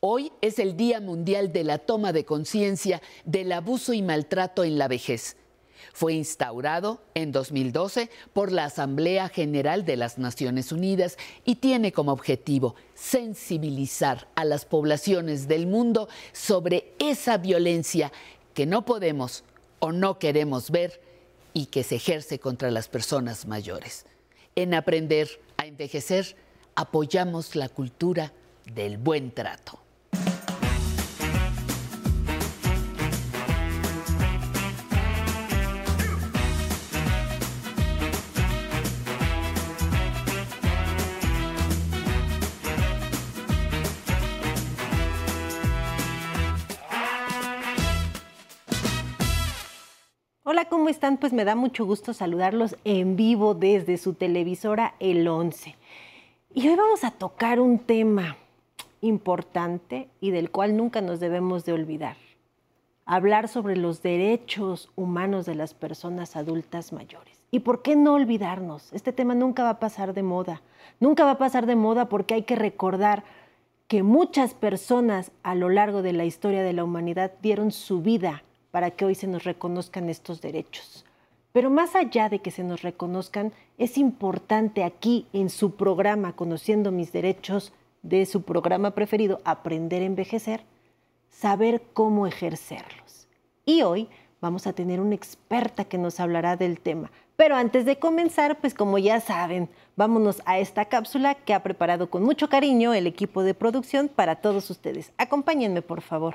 Hoy es el Día Mundial de la Toma de Conciencia del Abuso y Maltrato en la Vejez. Fue instaurado en 2012 por la Asamblea General de las Naciones Unidas y tiene como objetivo sensibilizar a las poblaciones del mundo sobre esa violencia que no podemos o no queremos ver y que se ejerce contra las personas mayores. En aprender a envejecer, apoyamos la cultura del buen trato. Hola, ¿cómo están? Pues me da mucho gusto saludarlos en vivo desde su televisora El 11. Y hoy vamos a tocar un tema importante y del cual nunca nos debemos de olvidar. Hablar sobre los derechos humanos de las personas adultas mayores. ¿Y por qué no olvidarnos? Este tema nunca va a pasar de moda. Nunca va a pasar de moda porque hay que recordar que muchas personas a lo largo de la historia de la humanidad dieron su vida para que hoy se nos reconozcan estos derechos. Pero más allá de que se nos reconozcan, es importante aquí en su programa Conociendo mis derechos, de su programa preferido, Aprender a Envejecer, saber cómo ejercerlos. Y hoy vamos a tener una experta que nos hablará del tema. Pero antes de comenzar, pues como ya saben, vámonos a esta cápsula que ha preparado con mucho cariño el equipo de producción para todos ustedes. Acompáñenme, por favor.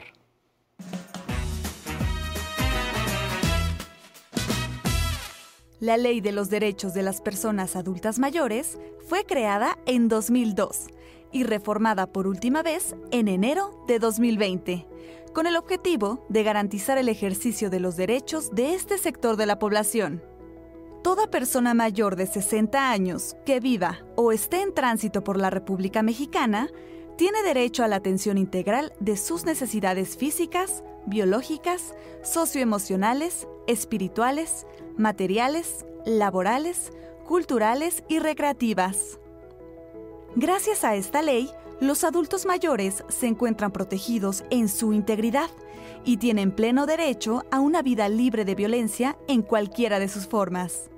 La Ley de los Derechos de las Personas Adultas Mayores fue creada en 2002 y reformada por última vez en enero de 2020, con el objetivo de garantizar el ejercicio de los derechos de este sector de la población. Toda persona mayor de 60 años que viva o esté en tránsito por la República Mexicana tiene derecho a la atención integral de sus necesidades físicas, biológicas, socioemocionales, espirituales, materiales, laborales, culturales y recreativas. Gracias a esta ley, los adultos mayores se encuentran protegidos en su integridad y tienen pleno derecho a una vida libre de violencia en cualquiera de sus formas.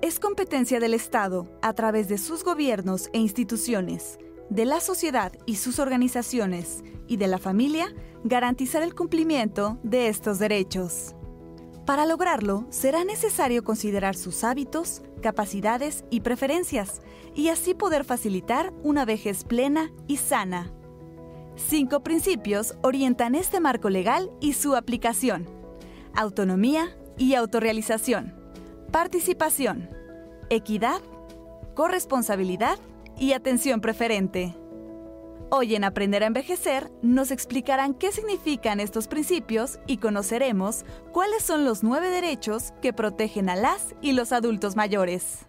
Es competencia del Estado, a través de sus gobiernos e instituciones, de la sociedad y sus organizaciones y de la familia, garantizar el cumplimiento de estos derechos. Para lograrlo, será necesario considerar sus hábitos, capacidades y preferencias, y así poder facilitar una vejez plena y sana. Cinco principios orientan este marco legal y su aplicación. Autonomía y autorrealización. Participación. Equidad. Corresponsabilidad y atención preferente. Hoy en Aprender a Envejecer nos explicarán qué significan estos principios y conoceremos cuáles son los nueve derechos que protegen a las y los adultos mayores.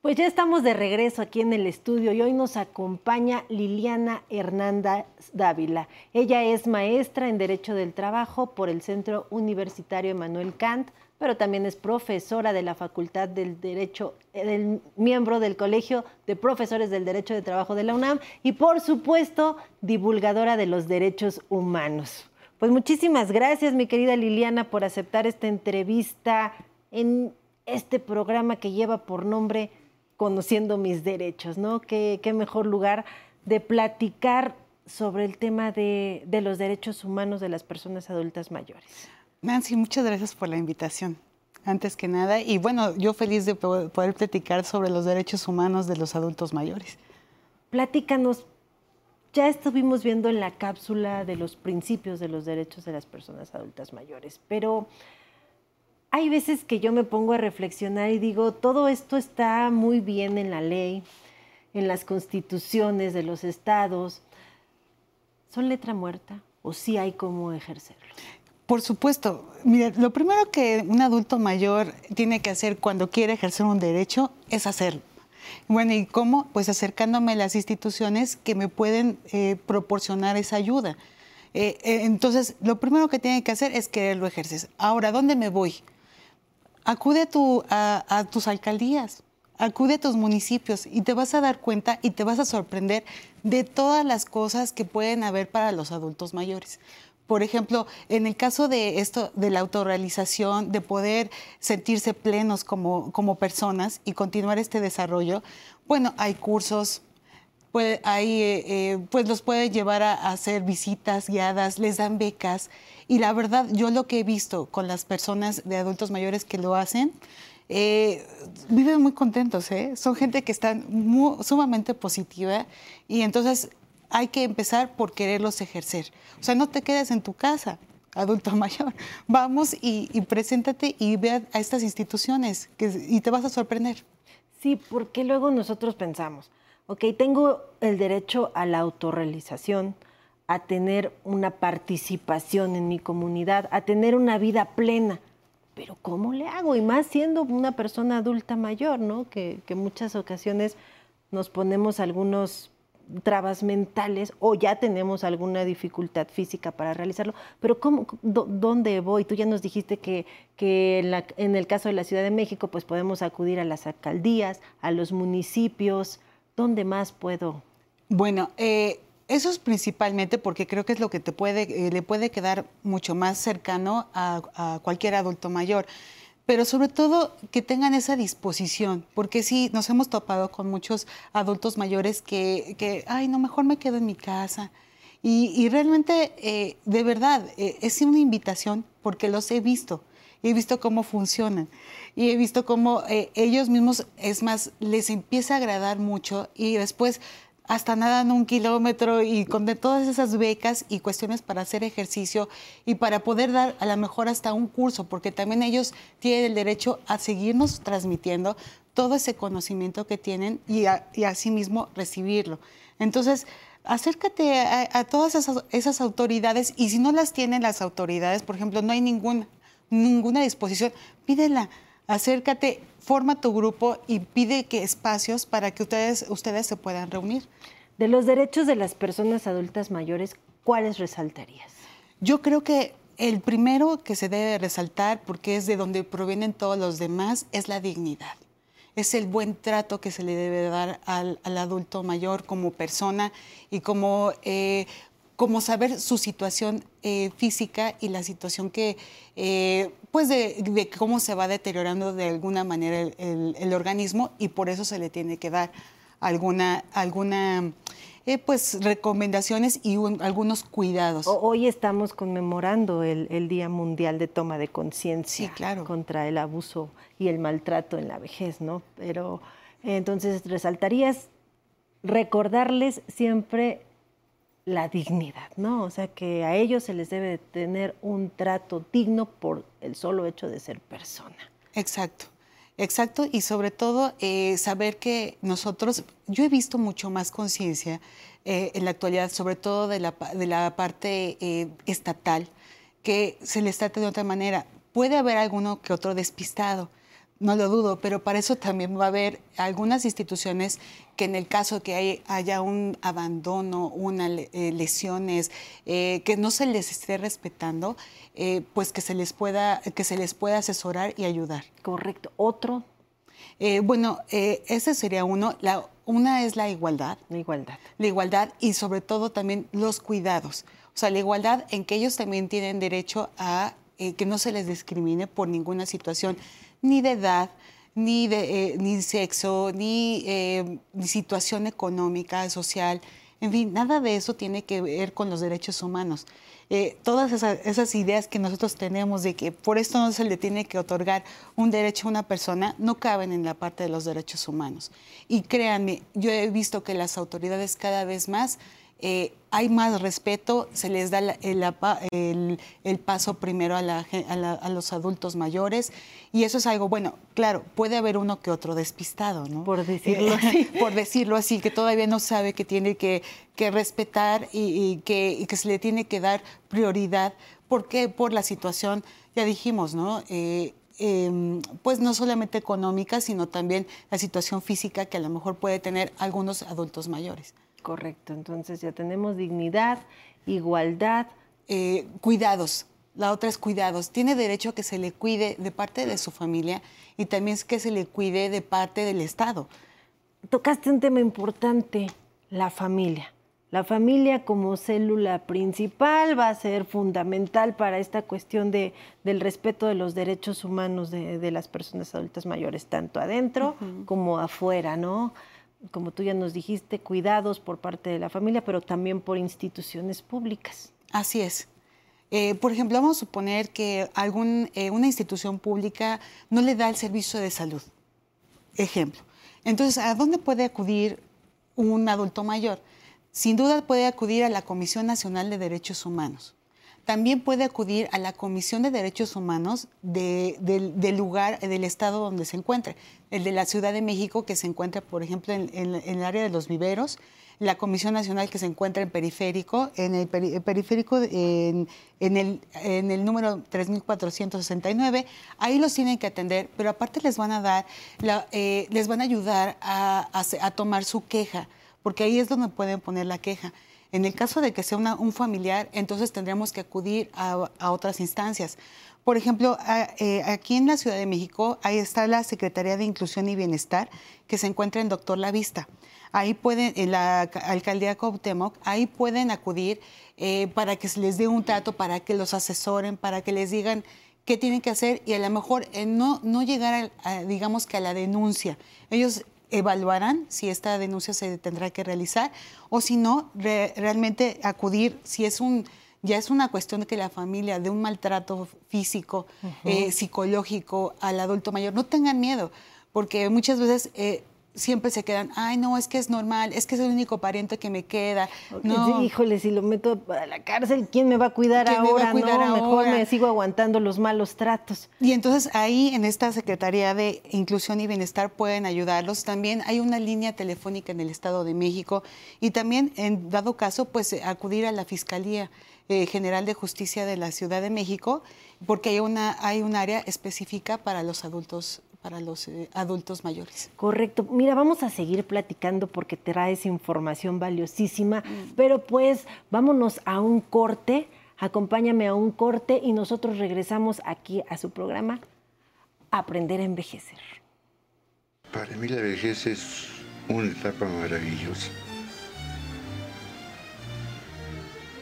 Pues ya estamos de regreso aquí en el estudio y hoy nos acompaña Liliana Hernández Dávila. Ella es maestra en Derecho del Trabajo por el Centro Universitario Emanuel Kant, pero también es profesora de la Facultad del Derecho, eh, del, miembro del Colegio de Profesores del Derecho de Trabajo de la UNAM y por supuesto divulgadora de los derechos humanos. Pues muchísimas gracias mi querida Liliana por aceptar esta entrevista en este programa que lleva por nombre Conociendo mis derechos, ¿no? Qué, mejor lugar de platicar sobre el tema de, de los derechos humanos de las personas adultas mayores. Nancy, muchas gracias por la invitación, antes que nada. Y bueno, yo feliz de poder platicar sobre los derechos humanos de los adultos mayores. Platícanos, ya estuvimos viendo en la cápsula de los principios de los derechos de las personas adultas mayores, pero hay veces que yo me pongo a reflexionar y digo, todo esto está muy bien en la ley, en las constituciones de los estados. ¿Son letra muerta o sí hay cómo ejercerlo? Por supuesto. Mire, lo primero que un adulto mayor tiene que hacer cuando quiere ejercer un derecho es hacerlo. Bueno, ¿y cómo? Pues acercándome a las instituciones que me pueden eh, proporcionar esa ayuda. Eh, eh, entonces, lo primero que tiene que hacer es quererlo ejercer. Ahora, ¿dónde me voy? Acude a, a tus alcaldías, Acude a tus municipios y te vas a dar cuenta y te vas a sorprender de todas las cosas que pueden haber para los adultos mayores. Por ejemplo, en el caso de esto, de la autorrealización, de poder sentirse plenos como, como personas y continuar este desarrollo, bueno, hay cursos, pues, hay, eh, eh, pues los puede llevar a, hacer visitas guiadas, les dan becas. Y la verdad, yo lo que he visto con las personas de adultos mayores que lo hacen, eh, viven muy contentos, son gente que está sumamente positiva y entonces hay que empezar por quererlos ejercer. O sea, no te quedes en tu casa, adulto mayor. Vamos y, preséntate y ve a, estas instituciones y te vas a sorprender. Sí, porque luego nosotros pensamos, ok, tengo el derecho a la autorrealización, a tener una participación en mi comunidad, a tener una vida plena. Pero ¿cómo le hago? Y más siendo una persona adulta mayor, ¿no? Que, que muchas ocasiones nos ponemos algunos trabas mentales o ya tenemos alguna dificultad física para realizarlo, pero ¿cómo, ¿dónde voy? Tú ya nos dijiste que, que en, el caso de la Ciudad de México pues podemos acudir a las alcaldías, a los municipios, ¿dónde más puedo? Bueno, eh, eso es principalmente porque creo que es lo que te puede, eh, le puede quedar mucho más cercano a cualquier adulto mayor pero sobre todo que tengan esa disposición, porque sí, nos hemos topado con muchos adultos mayores que, que ay, no, mejor me quedo en mi casa. Y, y realmente, eh, de verdad, eh, es una invitación porque los he visto, he visto cómo funcionan y he visto cómo eh, ellos mismos, es más, les empieza a agradar mucho y después hasta nadan un kilómetro y con todas esas becas y cuestiones para hacer ejercicio y para poder dar a lo mejor hasta un curso, porque también ellos tienen el derecho a seguirnos transmitiendo todo ese conocimiento que tienen y, a, y asimismo recibirlo. Entonces, acércate a, a todas esas, esas, autoridades y si no las tienen las autoridades, por ejemplo, no hay ninguna, ninguna disposición, pídela acércate, forma tu grupo y pide que espacios para que ustedes, ustedes se puedan reunir. De los derechos de las personas adultas mayores, ¿cuáles resaltarías? Yo creo que el primero que se debe resaltar, porque es de donde provienen todos los demás, es la dignidad. Es el buen trato que se le debe dar al, al adulto mayor como persona y como eh, como saber su situación eh, física y la situación que, eh, pues de, de, cómo se va deteriorando de alguna manera el, el, el, organismo y por eso se le tiene que dar alguna, alguna eh, pues recomendaciones y un, algunos cuidados. Hoy estamos conmemorando el, el Día Mundial de Toma de Conciencia sí, claro. contra el abuso y el maltrato en la vejez, ¿no? Pero entonces resaltarías recordarles siempre la dignidad, ¿no? O sea, que a ellos se les debe tener un trato digno por el solo hecho de ser persona. Exacto, exacto, y sobre todo eh, saber que nosotros, yo he visto mucho más conciencia eh, en la actualidad, sobre todo de la, de la parte eh, estatal, que se les trata de otra manera. Puede haber alguno que otro despistado, no lo dudo, pero para eso también va a haber algunas instituciones que en el caso que hay, haya un abandono, unas eh, lesiones, eh, que no se les esté respetando, eh, pues que se les pueda, que se les pueda asesorar y ayudar. Correcto. Otro. Eh, bueno, ese sería uno. La, una es la igualdad. La igualdad. La igualdad y sobre todo también los cuidados. O sea, la igualdad en que ellos también tienen derecho a que no se les discrimine por ninguna situación ni de edad, ni de eh, ni sexo, ni, eh, ni, situación económica, social, en fin, nada de eso tiene que ver con los derechos humanos. Eh, todas esas, esas, ideas que nosotros tenemos de que por esto no se le tiene que otorgar un derecho a una persona, no caben en la parte de los derechos humanos. Y créanme, yo he visto que las autoridades cada vez más eh, hay más respeto, se les da el, el, el, paso primero a, la, a, la, a, los adultos mayores y eso es algo, bueno, claro, puede haber uno que otro despistado, ¿no? Por decirlo así. Por decirlo así, que todavía no sabe que tiene que, que respetar y, y, que, y, que, se le tiene que dar prioridad. ¿Por qué? Por la situación, ya dijimos, ¿no? Eh, eh, pues no solamente económica, sino también la situación física que a lo mejor puede tener algunos adultos mayores. Correcto, entonces ya tenemos dignidad, igualdad. Eh, cuidados, la otra es cuidados. Tiene derecho a que se le cuide de parte de su familia y también que se le cuide de parte del Estado. Tocaste un tema importante, la familia. La familia como célula principal va a ser fundamental para esta cuestión de, del respeto de los derechos humanos de, las personas adultas mayores, tanto adentro como afuera, ¿no? Como tú ya nos dijiste, cuidados por parte de la familia, pero también por instituciones públicas. Así es. Eh, por ejemplo, vamos a suponer que algún, eh, una institución pública no le da el servicio de salud. Ejemplo. Entonces, ¿a dónde puede acudir un adulto mayor? Sin duda puede acudir a la Comisión Nacional de Derechos Humanos. También puede acudir a la Comisión de Derechos Humanos del lugar, del estado donde se encuentre. El de la Ciudad de México, que se encuentra, por ejemplo, en, el área de los viveros. La Comisión Nacional, que se encuentra en Periférico, en el, Periférico, en, el, número 3469. Ahí los tienen que atender, pero aparte les van a dar, eh, les van a ayudar a tomar su queja porque ahí es donde pueden poner la queja. En el caso de que sea un familiar, entonces tendríamos que acudir a, otras instancias. Por ejemplo, eh, aquí en la Ciudad de México, ahí está la Secretaría de Inclusión y Bienestar, que se encuentra en Doctor La Vista. Ahí pueden, en la alcaldía Cuauhtémoc, ahí pueden acudir eh, para que se les dé un trato, para que los asesoren, para que les digan qué tienen que hacer y a lo mejor eh, no, no llegar, a, digamos que a la denuncia. Ellos evaluarán si esta denuncia se tendrá que realizar o si no, realmente acudir, si es un, ya es una cuestión de que la familia de un maltrato físico, eh, psicológico al adulto mayor, no tengan miedo, porque muchas veces eh, siempre se quedan, ay, no, es que es normal, es que es el único pariente que me queda. No. Híjole, si lo meto a la cárcel, ¿quién me va a cuidar ahora? no, mejor me sigo aguantando los malos tratos. Y entonces ahí en esta Secretaría de Inclusión y Bienestar pueden ayudarlos. También hay una línea telefónica en el Estado de México y también en dado caso, pues acudir a la Fiscalía eh, General de Justicia de la Ciudad de México porque hay una hay un área específica para los adultos para los eh, adultos mayores. Correcto. Mira, vamos a seguir platicando porque traes información valiosísima, mm. pero pues vámonos a un corte, acompáñame a un corte y nosotros regresamos aquí a su programa Aprender a envejecer. Para mí la vejez es una etapa maravillosa.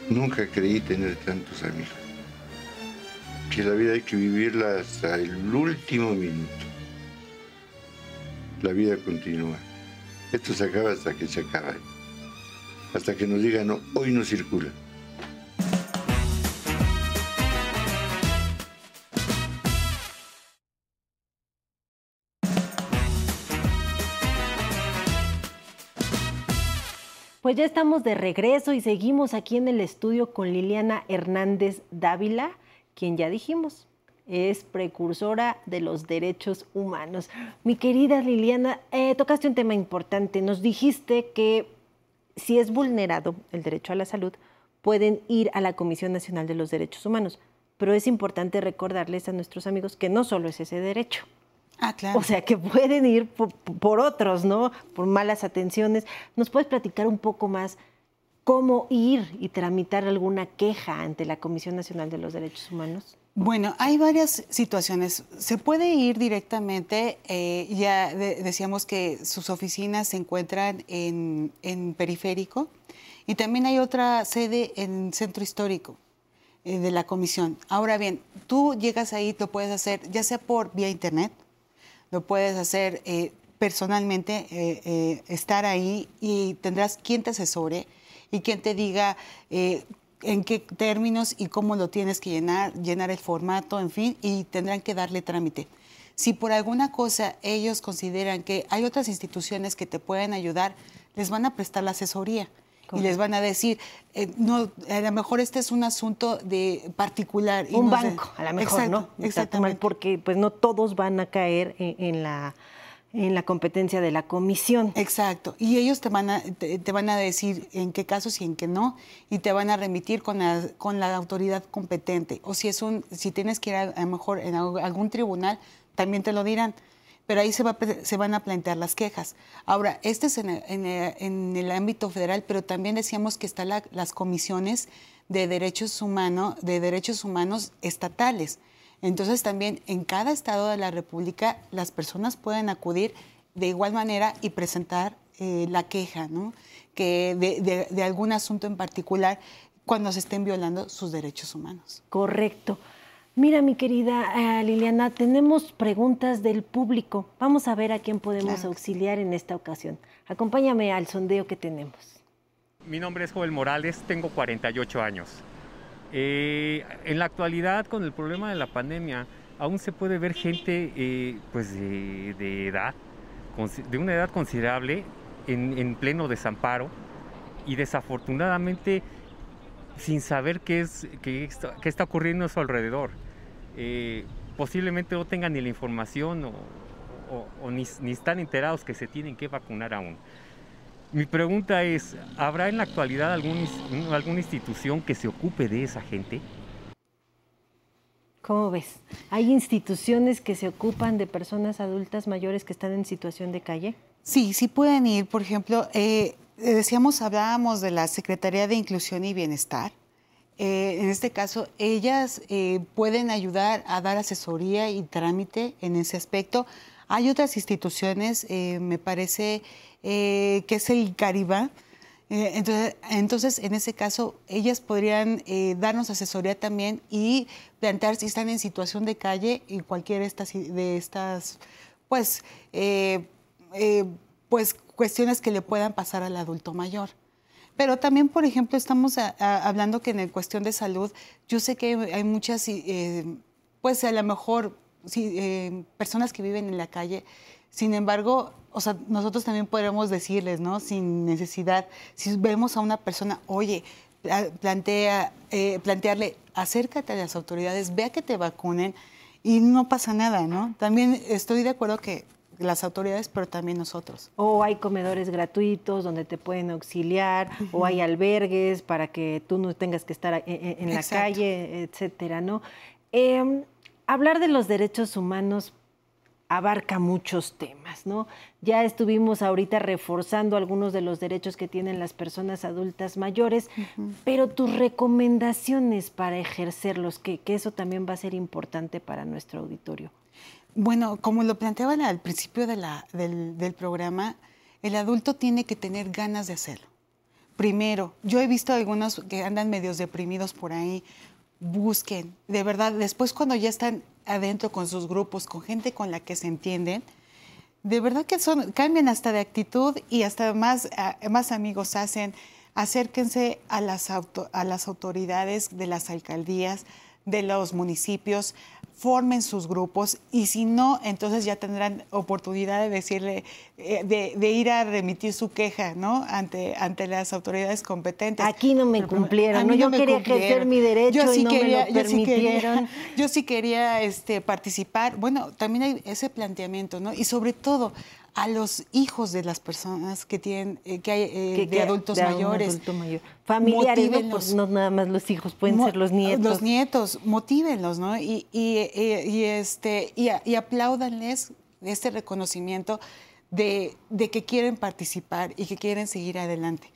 Nunca creí tener tantos amigos. Que la vida hay que vivirla hasta el último minuto la vida continúa. Esto se acaba hasta que se acaba. Hasta que nos digan, no, hoy no circula. Pues ya estamos de regreso y seguimos aquí en el estudio con Liliana Hernández Dávila, quien ya dijimos, es precursora de los derechos humanos. Mi querida Liliana, eh, tocaste un tema importante. Nos dijiste que si es vulnerado el derecho a la salud, pueden ir a la Comisión Nacional de los Derechos Humanos. Pero es importante recordarles a nuestros amigos que no solo es ese derecho. Ah, claro. O sea, que pueden ir por, por otros, ¿no? Por malas atenciones. ¿Nos puedes platicar un poco más cómo ir y tramitar alguna queja ante la Comisión Nacional de los Derechos Humanos? Bueno, hay varias situaciones. Se puede ir directamente, eh, ya decíamos que sus oficinas se encuentran en, periférico y también hay otra sede en centro histórico eh, de la comisión. Ahora bien, tú llegas ahí, lo puedes hacer ya sea por vía internet, lo puedes hacer eh, personalmente, estar ahí y tendrás quien te asesore y quien te diga en qué términos y cómo lo tienes que llenar, llenar el formato, en fin, y tendrán que darle trámite. Si por alguna cosa ellos consideran que hay otras instituciones que te pueden ayudar, les van a prestar la asesoría. Y les van a decir, eh, no, a lo mejor este es un asunto de particular. un banco, a lo mejor, ¿no? Exactamente. Porque pues no todos van a caer en la en la competencia de la comisión. Exacto. Y ellos te van a, te, van a decir en qué casos y en qué no, y te van a remitir con la, con la autoridad competente. O si es un, si tienes que ir a, lo mejor en algún tribunal, también te lo dirán. pero ahí se, va, se van a plantear las quejas. Ahora, este es en el, ámbito federal, pero también decíamos que están las comisiones de derechos, humanos, de derechos humanos estatales. Entonces también en cada estado de la República las personas pueden acudir de igual manera y presentar eh, la queja ¿no? que de, de algún asunto en particular cuando se estén violando sus derechos humanos. Correcto. Mira, mi querida eh, Liliana, tenemos preguntas del público. Vamos a ver a quién podemos auxiliar en esta ocasión. Acompáñame al sondeo que tenemos. Mi nombre es Joel Morales, tengo 48 años. Eh, en la actualidad, con el problema de la pandemia, aún se puede ver gente eh, pues de, edad, de una edad considerable, en, pleno desamparo y desafortunadamente sin saber qué, es, qué está ocurriendo a su alrededor. Eh, posiblemente no tengan ni la información o, ni, están enterados que se tienen que vacunar aún. Mi pregunta es, ¿habrá en la actualidad alguna institución que se ocupe de esa gente? ¿Cómo ves? ¿Hay instituciones que se ocupan de personas adultas mayores que están en situación de calle? Sí, sí pueden ir. Por ejemplo, eh, decíamos, hablábamos de la Secretaría de Inclusión y Bienestar. Eh, en este caso, ellas eh, pueden ayudar a dar asesoría y trámite en ese aspecto. Hay otras instituciones, eh, me parece que es el Cariba. Entonces, entonces, en ese caso, ellas podrían darnos asesoría también y plantear si están en situación de calle y cualquiera de estas, de estas pues, pues, cuestiones que le puedan pasar al adulto mayor. Pero también, por ejemplo, estamos hablando que en cuestión de salud, yo sé que hay, muchas, eh, pues a lo mejor eh, personas que viven en la calle, sin embargo, o sea, nosotros también podemos decirles, ¿no? Sin necesidad, si vemos a una persona, oye, plantea, eh, plantearle, acércate a las autoridades, vea que te vacunen y no pasa nada, ¿no? También estoy de acuerdo que las autoridades, pero también nosotros. O hay comedores gratuitos donde te pueden auxiliar, o hay albergues para que tú no tengas que estar en, la calle, etcétera, ¿no? Em, hablar de los derechos humanos abarca muchos temas, ¿no? Ya estuvimos ahorita reforzando algunos de los derechos que tienen las personas adultas mayores, pero tus recomendaciones para ejercerlos, que, que eso también va a ser importante para nuestro auditorio. Bueno, como lo planteaban al principio del, programa, el adulto tiene que tener ganas de hacerlo. Primero, yo he visto algunos que andan medios deprimidos por ahí, busquen, de verdad, después cuando ya están adentro con sus grupos, con gente con la que se entienden, de verdad que son, cambian hasta de actitud y hasta más, más amigos hacen. Acérquense a las, a las autoridades de las alcaldías, de los municipios, formen sus grupos y si no, entonces ya tendrán oportunidad de decirle, eh, de, ir a remitir su queja, ¿no? Ante, ante las autoridades competentes. Aquí no me cumplieron, ¿no? Yo quería ejercer mi derecho yo sí y no quería, me lo permitieron. Yo sí quería, este, participar. Bueno, también hay ese planteamiento, ¿no? Y sobre todo, a los hijos de las personas que tienen eh, que hay eh, de adultos mayores. Familiares, ¿no? Pues no nada más los hijos, pueden ser los nietos. Los nietos, motívenlos, ¿no? Y, y, y este, y, y, apláudanles este reconocimiento de, de que quieren participar y que quieren seguir adelante.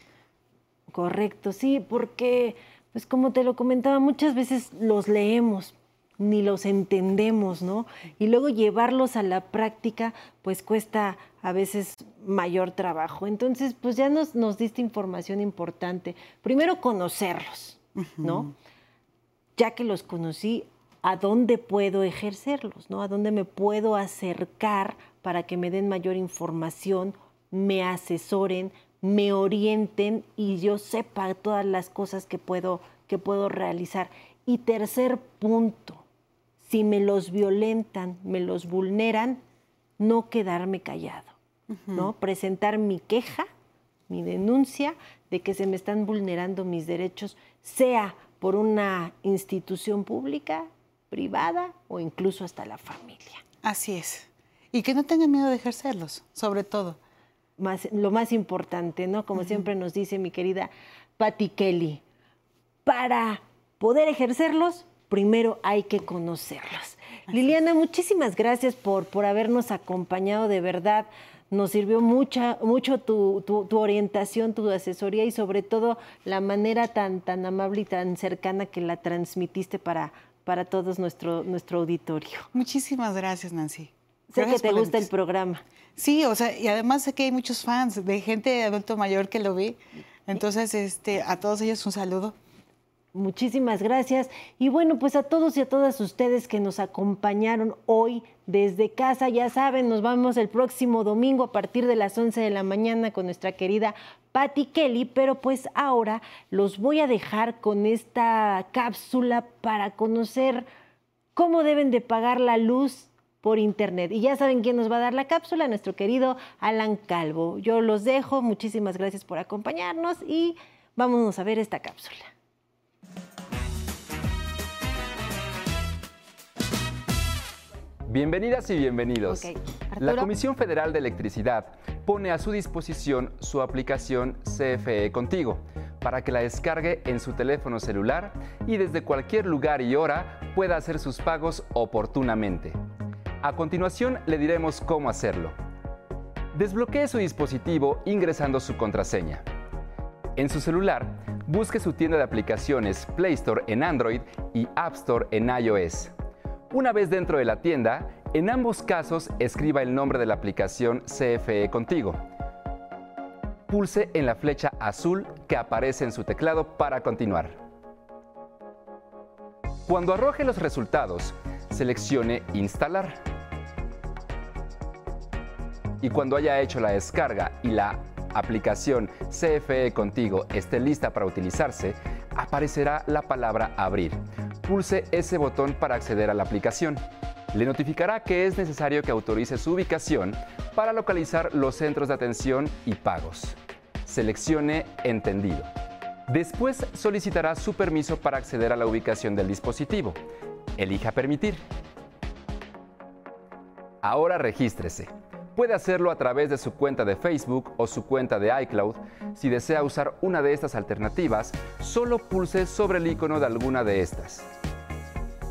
Correcto, sí, porque, pues como te lo comentaba, muchas veces los leemos, ni los entendemos, ¿no? Y luego llevarlos a la práctica, pues cuesta a veces mayor trabajo. Entonces, pues ya nos, nos diste información importante. Primero, conocerlos, ¿no? Ya que los conocí, ¿a dónde puedo ejercerlos, ¿no? ¿A dónde me puedo acercar para que me den mayor información, me asesoren, me orienten y yo sepa todas las cosas que puedo, que puedo realizar? Y tercer punto, si me los violentan, me los vulneran, no quedarme callado, ¿no? Presentar mi queja, mi denuncia de que se me están vulnerando mis derechos, sea por una institución pública, privada o incluso hasta la familia. Así es. Y que no tengan miedo de ejercerlos, sobre todo. lo más importante, ¿no? Como siempre nos dice mi querida Patti Kelly, para poder ejercerlos, primero hay que conocerlos. Liliana, muchísimas gracias por, por habernos acompañado de verdad. Nos sirvió mucha, mucho tu, tu, orientación, tu asesoría y sobre todo la manera tan, tan amable y tan cercana que la transmitiste para, para todos nuestro, nuestro auditorio. Muchísimas gracias, Nancy. Sé que te gusta el programa. Sí, o sea, y además sé que hay muchos fans de gente de adulto mayor que lo ve. Entonces, este, a todos ellos un saludo. Muchísimas gracias. Y bueno, pues a todos y a todas ustedes que nos acompañaron hoy desde casa, ya saben, nos vamos el próximo domingo a partir de las 11 de la mañana con nuestra querida Patty Kelly, pero pues ahora los voy a dejar con esta cápsula para conocer cómo deben de pagar la luz por internet. Y ya saben quién nos va a dar la cápsula, nuestro querido Alan Calvo. Yo los dejo, muchísimas gracias por acompañarnos y vámonos a ver esta cápsula. Bienvenidas y bienvenidos. La Comisión Federal de Electricidad pone a su disposición su aplicación CFE Contigo para que la descargue en su teléfono celular y desde cualquier lugar y hora pueda hacer sus pagos oportunamente. A continuación le diremos cómo hacerlo. Desbloquee su dispositivo ingresando su contraseña. En su celular, busque su tienda de aplicaciones Play Store en Android y App Store en iOS. Una vez dentro de la tienda, en ambos casos escriba el nombre de la aplicación CFE Contigo. Pulse en la flecha azul que aparece en su teclado para continuar. Cuando arroje los resultados, seleccione Instalar. Y cuando haya hecho la descarga y la aplicación CFE Contigo esté lista para utilizarse, aparecerá la palabra Abrir pulse ese botón para acceder a la aplicación. Le notificará que es necesario que autorice su ubicación para localizar los centros de atención y pagos. Seleccione Entendido. Después solicitará su permiso para acceder a la ubicación del dispositivo. Elija Permitir. Ahora regístrese. Puede hacerlo a través de su cuenta de Facebook o su cuenta de iCloud. Si desea usar una de estas alternativas, solo pulse sobre el icono de alguna de estas.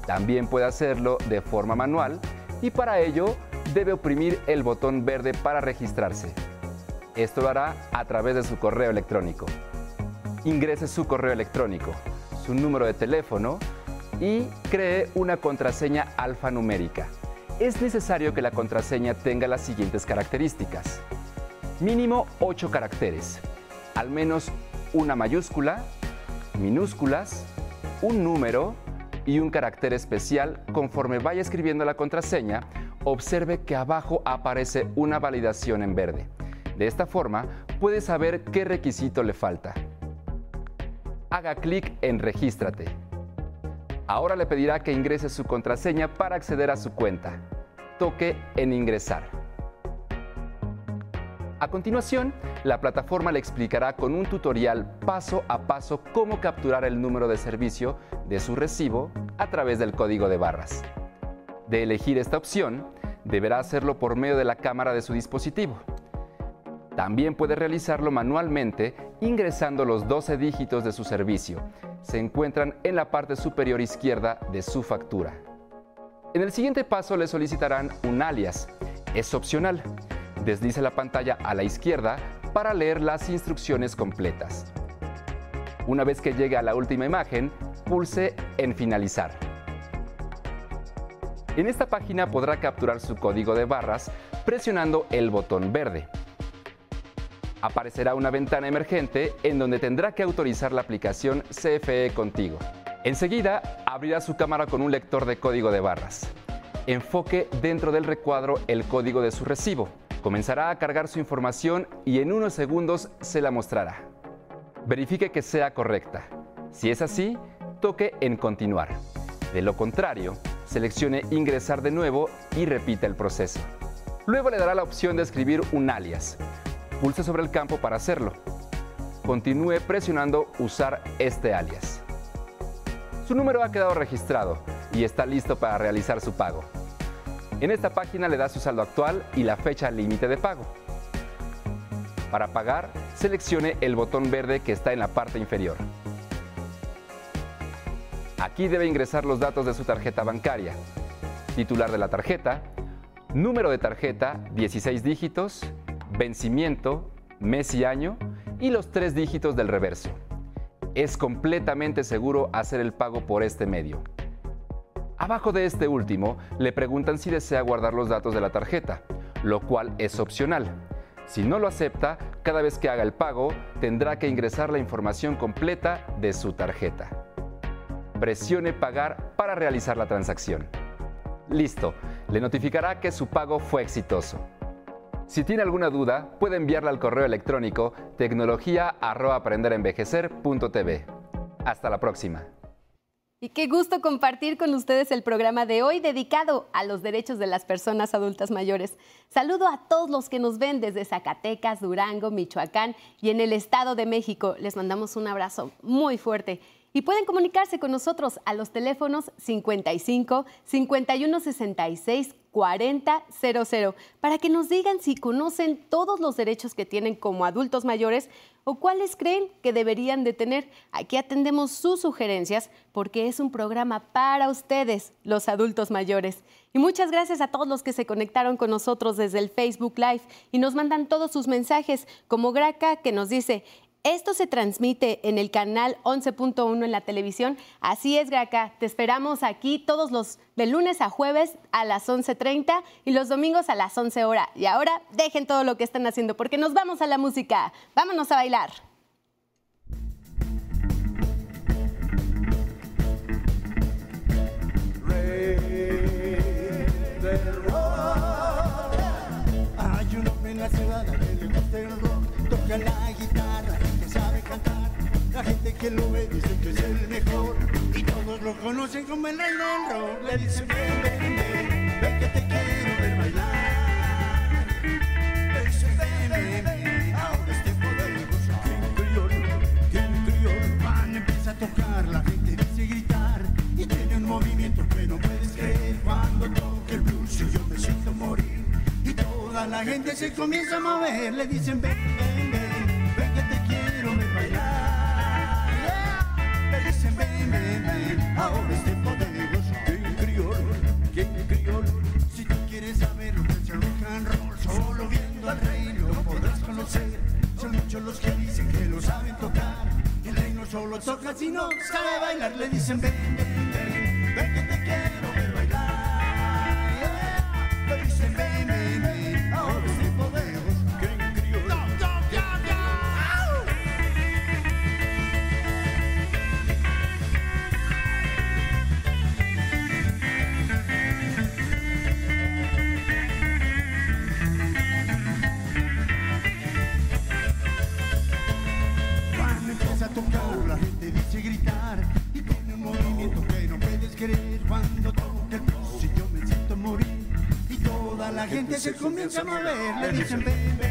También puede hacerlo de forma manual y para ello debe oprimir el botón verde para registrarse. Esto lo hará a través de su correo electrónico. Ingrese su correo electrónico, su número de teléfono y cree una contraseña alfanumérica es necesario que la contraseña tenga las siguientes características. Mínimo 8 caracteres, al menos una mayúscula, minúsculas, un número y un carácter especial. Conforme vaya escribiendo la contraseña, observe que abajo aparece una validación en verde. De esta forma, puede saber qué requisito le falta. Haga clic en Regístrate. Ahora le pedirá que ingrese su contraseña para acceder a su cuenta. Toque en Ingresar. A continuación, la plataforma le explicará con un tutorial paso a paso cómo capturar el número de servicio de su recibo a través del código de barras. De elegir esta opción, deberá hacerlo por medio de la cámara de su dispositivo. También puede realizarlo manualmente ingresando los 12 dígitos de su servicio, se encuentran en la parte superior izquierda de su factura. En el siguiente paso le solicitarán un alias. Es opcional. Deslice la pantalla a la izquierda para leer las instrucciones completas. Una vez que llegue a la última imagen, pulse en Finalizar. En esta página podrá capturar su código de barras presionando el botón verde aparecerá una ventana emergente en donde tendrá que autorizar la aplicación CFE Contigo. Enseguida, abrirá su cámara con un lector de código de barras. Enfoque dentro del recuadro el código de su recibo. Comenzará a cargar su información y en unos segundos se la mostrará. Verifique que sea correcta. Si es así, toque en Continuar. De lo contrario, seleccione Ingresar de nuevo y repita el proceso. Luego le dará la opción de escribir un alias. Pulse sobre el campo para hacerlo. Continúe presionando Usar este alias. Su número ha quedado registrado y está listo para realizar su pago. En esta página le da su saldo actual y la fecha límite de pago. Para pagar, seleccione el botón verde que está en la parte inferior. Aquí debe ingresar los datos de su tarjeta bancaria. titular de la tarjeta, número de tarjeta 16 dígitos, vencimiento, mes y año y los tres dígitos del reverso. Es completamente seguro hacer el pago por este medio. Abajo de este último le preguntan si desea guardar los datos de la tarjeta, lo cual es opcional. Si no lo acepta, cada vez que haga el pago tendrá que ingresar la información completa de su tarjeta. Presione pagar para realizar la transacción. Listo, le notificará que su pago fue exitoso. Si tiene alguna duda, puede enviarla al correo electrónico tecnología@aprenderenvejecer.tv. Hasta la próxima. Y qué gusto compartir con ustedes el programa de hoy dedicado a los derechos de las personas adultas mayores. Saludo a todos los que nos ven desde Zacatecas, Durango, Michoacán y en el Estado de México. Les mandamos un abrazo muy fuerte. Y pueden comunicarse con nosotros a los teléfonos 55 51 66 4000 para que nos digan si conocen todos los derechos que tienen como adultos mayores o cuáles creen que deberían de tener. Aquí atendemos sus sugerencias porque es un programa para ustedes, los adultos mayores. Y muchas gracias a todos los que se conectaron con nosotros desde el Facebook Live y nos mandan todos sus mensajes, como Graca que nos dice, esto se transmite en el canal 11.1 en la televisión. Así es, Graca. Te esperamos aquí todos los de lunes a jueves a las 11.30 y los domingos a las 11 horas. Y ahora dejen todo lo que están haciendo porque nos vamos a la música. Vámonos a bailar. Hay un hombre en la ciudad que le gusta el que lo ve dice que es el mejor y todos lo conocen como el rey del rock. Le dicen ven, ven, ven, ven que te quiero ver bailar. Le dicen ven, ahora es tiempo de gozar. King criollo, King criollo, van empieza a tocar, la gente dice gritar y tiene un movimiento que no puedes creer cuando toca el blues y yo me siento morir. Y toda la gente se comienza a mover, le dicen ven, ahora es tiempo de gozo. King criollo, King criollo, si tú quieres saber lo que es el rock and roll, solo viendo al rey lo podrás conocer. Son muchos los que dicen que lo saben tocar. El rey no solo toca, sino sabe bailar. Le dicen ven, ven, ven, ven te quiero se comienza a mover, le dicen ven, ven,